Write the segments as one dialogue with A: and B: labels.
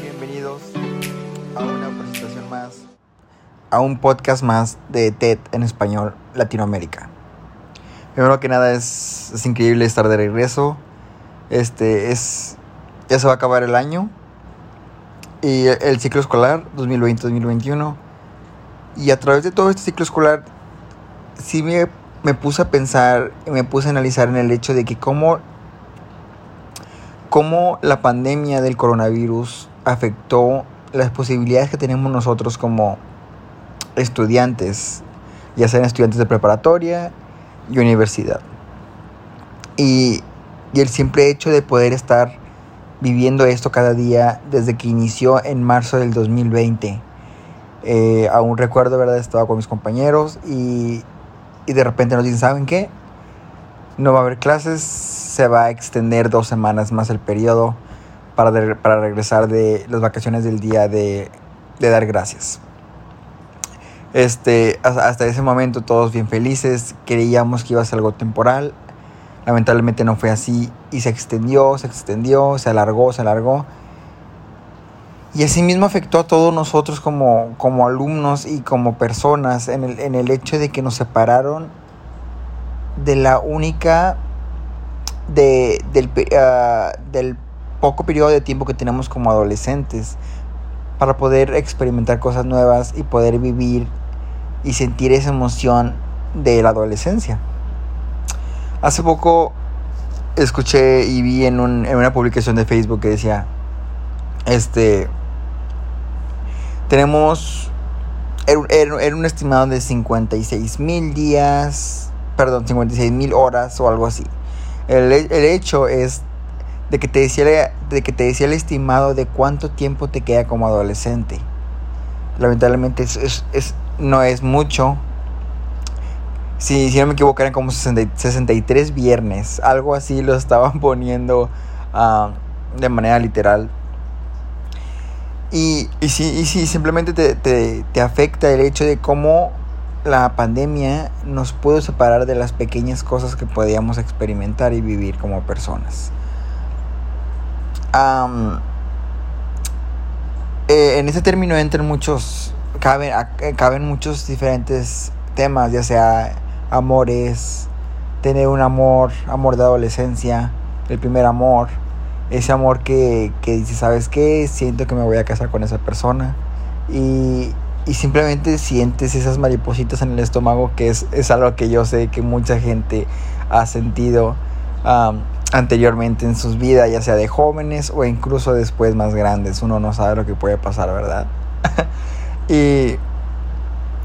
A: Bienvenidos a una presentación más, a un podcast más de TED en español Latinoamérica. Primero que nada es, es increíble estar de regreso. Este es ya se va a acabar el año y el ciclo escolar 2020-2021 y a través de todo este ciclo escolar sí me, me puse a pensar, me puse a analizar en el hecho de que cómo cómo la pandemia del coronavirus afectó las posibilidades que tenemos nosotros como estudiantes, ya sean estudiantes de preparatoria y universidad. Y, y, el simple hecho de poder estar viviendo esto cada día desde que inició en marzo del 2020. Eh, aún recuerdo, ¿verdad? Estaba con mis compañeros y, y de repente nos dicen, ¿saben qué? No va a haber clases, se va a extender dos semanas más el periodo para, para regresar de las vacaciones del día de, de dar gracias. Este, hasta ese momento todos bien felices, creíamos que iba a ser algo temporal, lamentablemente no fue así y se extendió, se extendió, se alargó, se alargó. Y así mismo afectó a todos nosotros como, como alumnos y como personas en el, en el hecho de que nos separaron de la única de, del, uh, del poco periodo de tiempo que tenemos como adolescentes para poder experimentar cosas nuevas y poder vivir y sentir esa emoción de la adolescencia. Hace poco escuché y vi en, un, en una publicación de Facebook que decía, este, tenemos, era, un estimado de 56 mil días, perdón, 56 mil horas o algo así el, hecho es de que, te decía, de que te decía el estimado de cuánto tiempo te queda como adolescente. Lamentablemente es, no es mucho. Si, si no me equivoco, eran como 63 viernes. Algo así lo estaban poniendo uh, de manera literal. Y, y, sí, y sí, simplemente te, te, te afecta el hecho de cómo la pandemia nos pudo separar de las pequeñas cosas que podíamos experimentar y vivir como personas. Eh, en ese término entran muchos, caben, caben muchos diferentes temas, ya sea amores, tener un amor, amor de adolescencia, el primer amor, ese amor que, que dice, ¿sabes qué? Siento que me voy a casar con esa persona. Y, y simplemente sientes esas maripositas en el estómago, que es, es algo que yo sé que mucha gente ha sentido anteriormente en sus vidas, ya sea de jóvenes o incluso después más grandes. Uno no sabe lo que puede pasar, ¿verdad? y,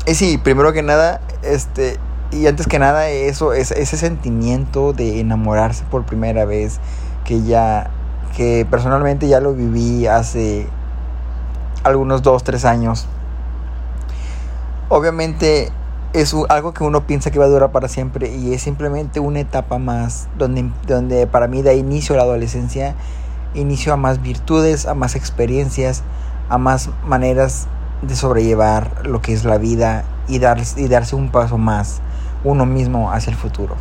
A: y sí, primero que nada, este, y antes que nada, eso es ese sentimiento de enamorarse por primera vez, que ya, que personalmente ya lo viví hace algunos dos, tres años obviamente es algo que uno piensa que va a durar para siempre y es simplemente una etapa más donde, donde para mí da inicio a la adolescencia, inicio a más virtudes, a más experiencias, a más maneras de sobrellevar lo que es la vida y, dar, y darse un paso más uno mismo hacia el futuro.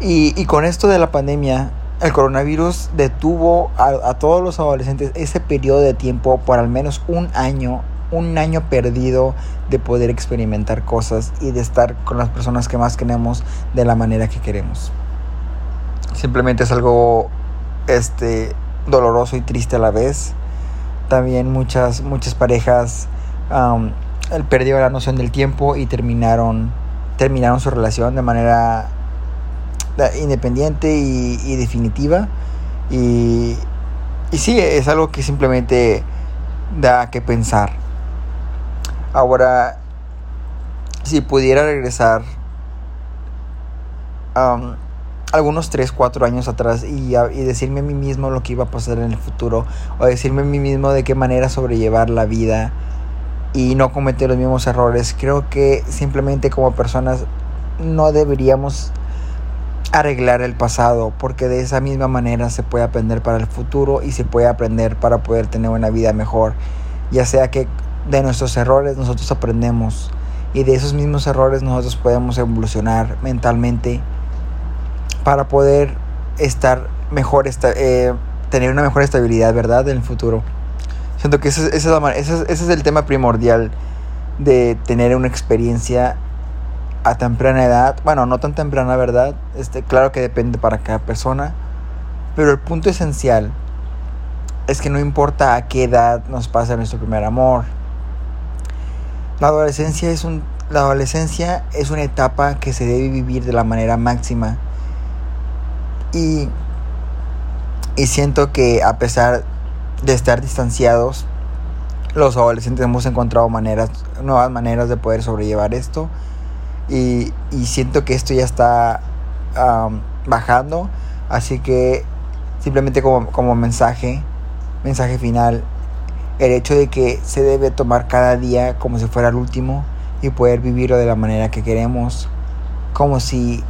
A: Y, y con esto de la pandemia, el coronavirus detuvo a, a todos los adolescentes ese periodo de tiempo por al menos un año un año perdido de poder experimentar cosas y de estar con las personas que más queremos de la manera que queremos. Simplemente es algo este doloroso y triste a la vez. También muchas muchas parejas um, perdieron la noción del tiempo y terminaron terminaron su relación de manera independiente y, y definitiva y, y sí es algo que simplemente da que pensar Ahora, si pudiera regresar um, algunos 3, 4 años atrás y, y, decirme a mí mismo lo que iba a pasar en el futuro, o decirme a mí mismo de qué manera sobrellevar la vida y no cometer los mismos errores, creo que simplemente como personas no deberíamos arreglar el pasado, porque de esa misma manera se puede aprender para el futuro y se puede aprender para poder tener una vida mejor, ya sea que de nuestros errores nosotros aprendemos y de esos mismos errores nosotros podemos evolucionar mentalmente para poder estar mejor, eh, tener una mejor estabilidad, ¿verdad? En el futuro. Siento que ese, ese, es el tema primordial de tener una experiencia a temprana edad. Bueno, no tan temprana, ¿verdad? Este, claro que depende para cada persona. Pero el punto esencial es que no importa a qué edad nos pasa nuestro primer amor. La adolescencia es un la adolescencia es una etapa que se debe vivir de la manera máxima. Y, y siento que a pesar de estar distanciados, los adolescentes hemos encontrado maneras, nuevas maneras de poder sobrellevar esto. Y, y siento que esto ya está bajando. Así que simplemente como, como mensaje, mensaje final, el hecho de que se debe tomar cada día como si fuera el último y poder vivirlo de la manera que queremos, como si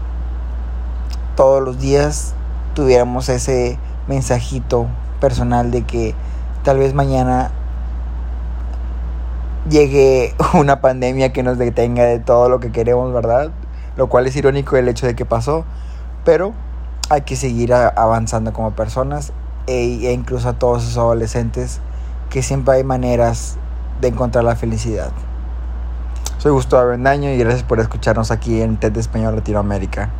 A: todos los días tuviéramos ese mensajito personal de que tal vez mañana llegue una pandemia que nos detenga de todo lo que queremos, ¿verdad? Lo cual es irónico el hecho de que pasó, pero hay que seguir avanzando como personas e, e incluso a todos esos adolescentes que siempre hay maneras de encontrar la felicidad. Soy Gustavo Avendaño y gracias por escucharnos aquí en TED Español Latinoamérica.